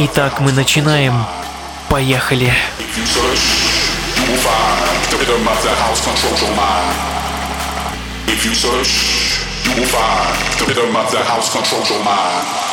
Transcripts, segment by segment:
Итак, мы начинаем. Поехали. If you search, you will find the rhythm of the house controls your mind.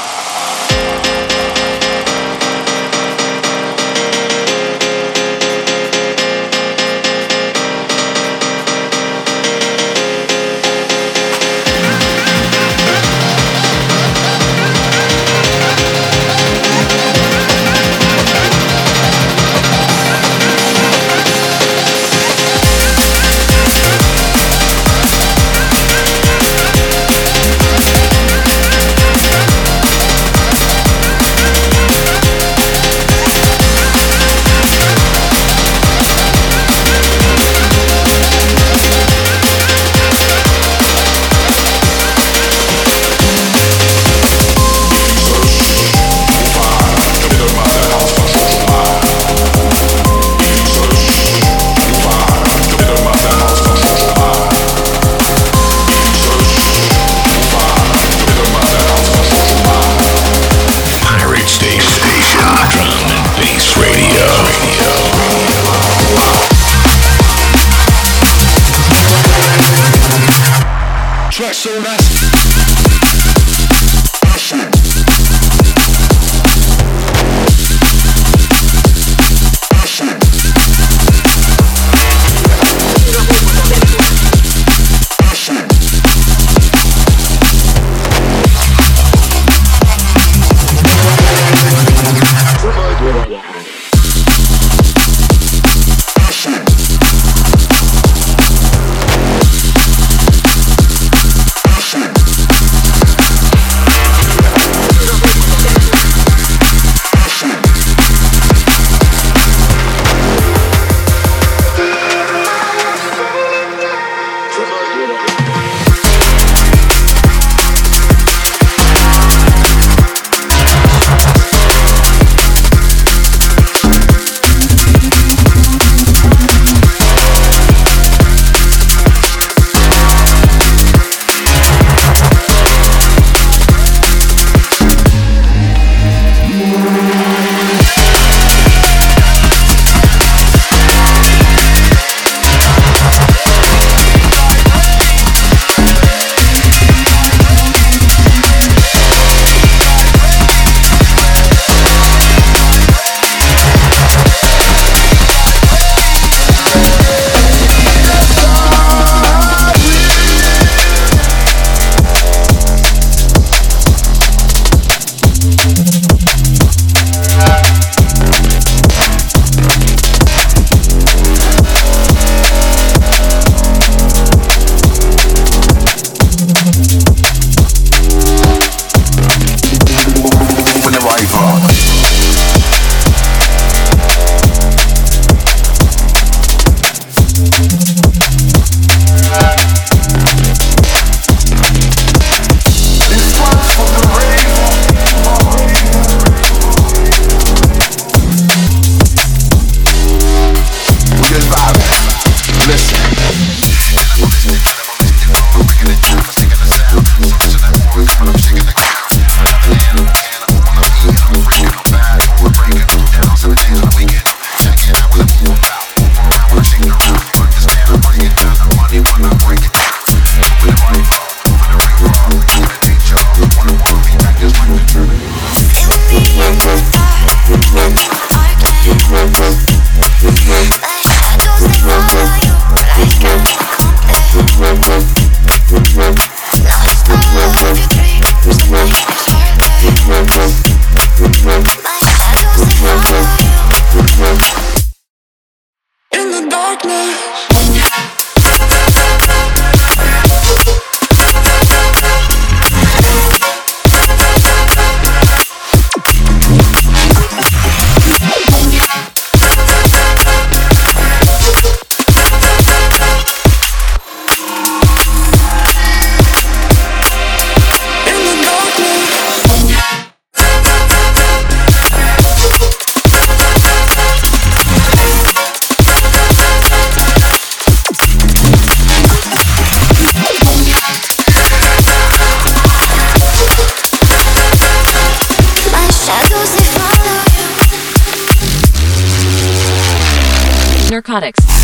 Products.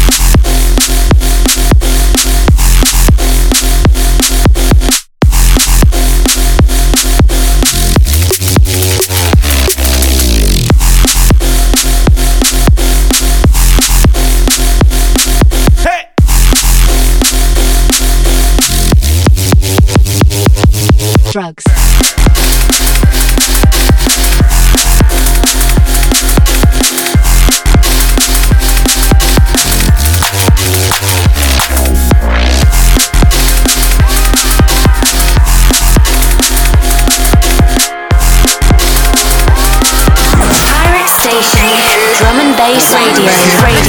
drugs. Space Radio.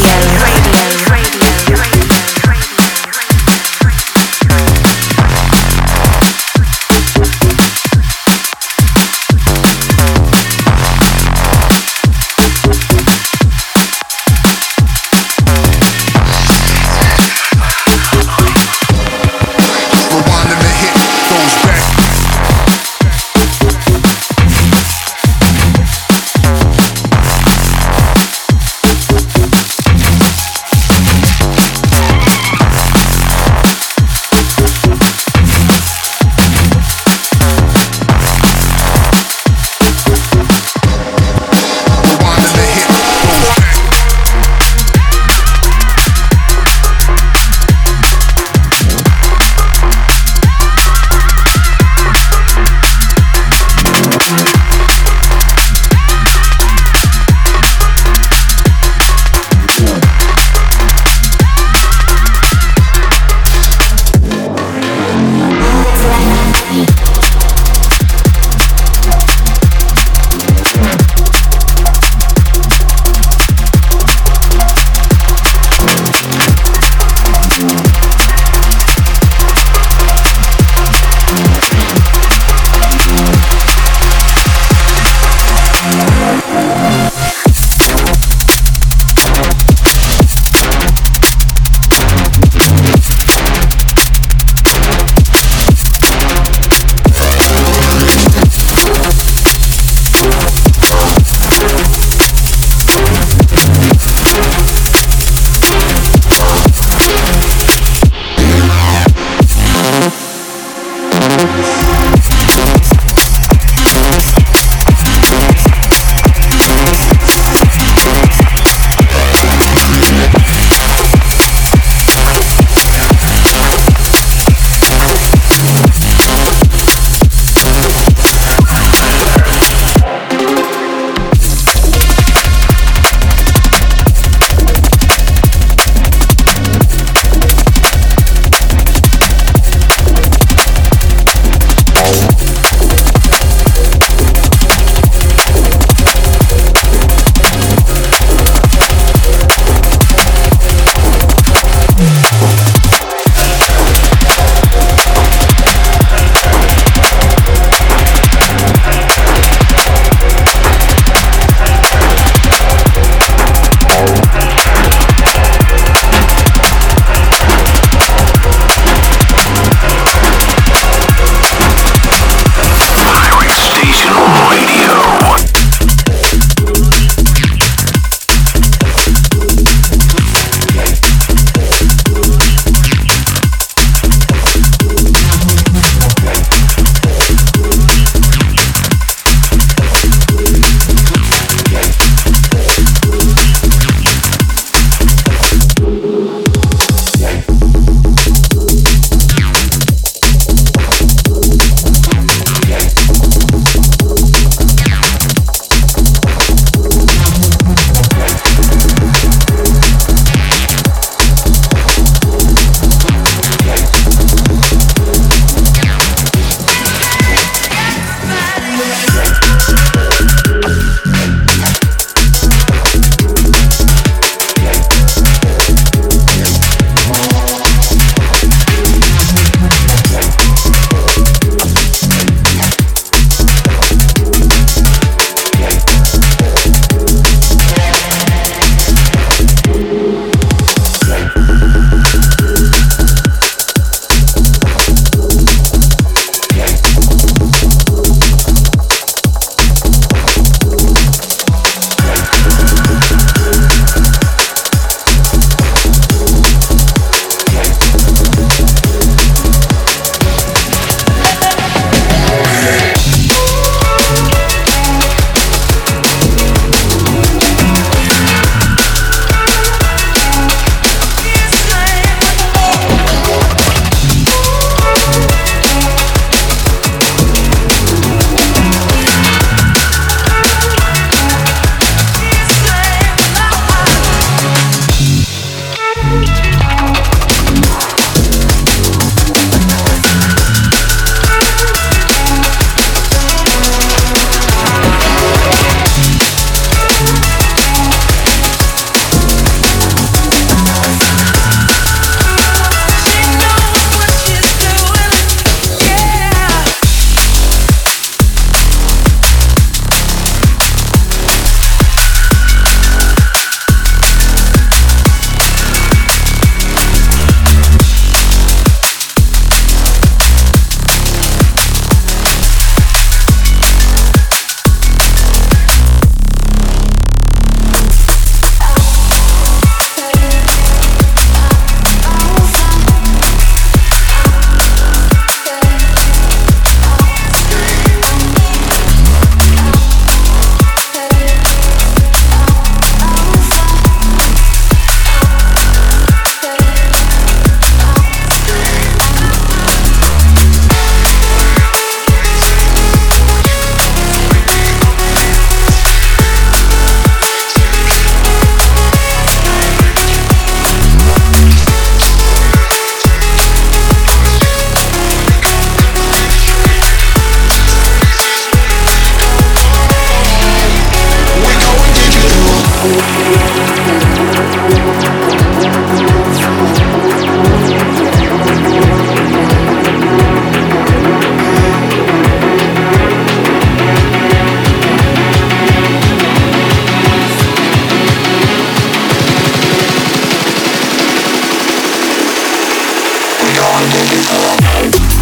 I'll take it all.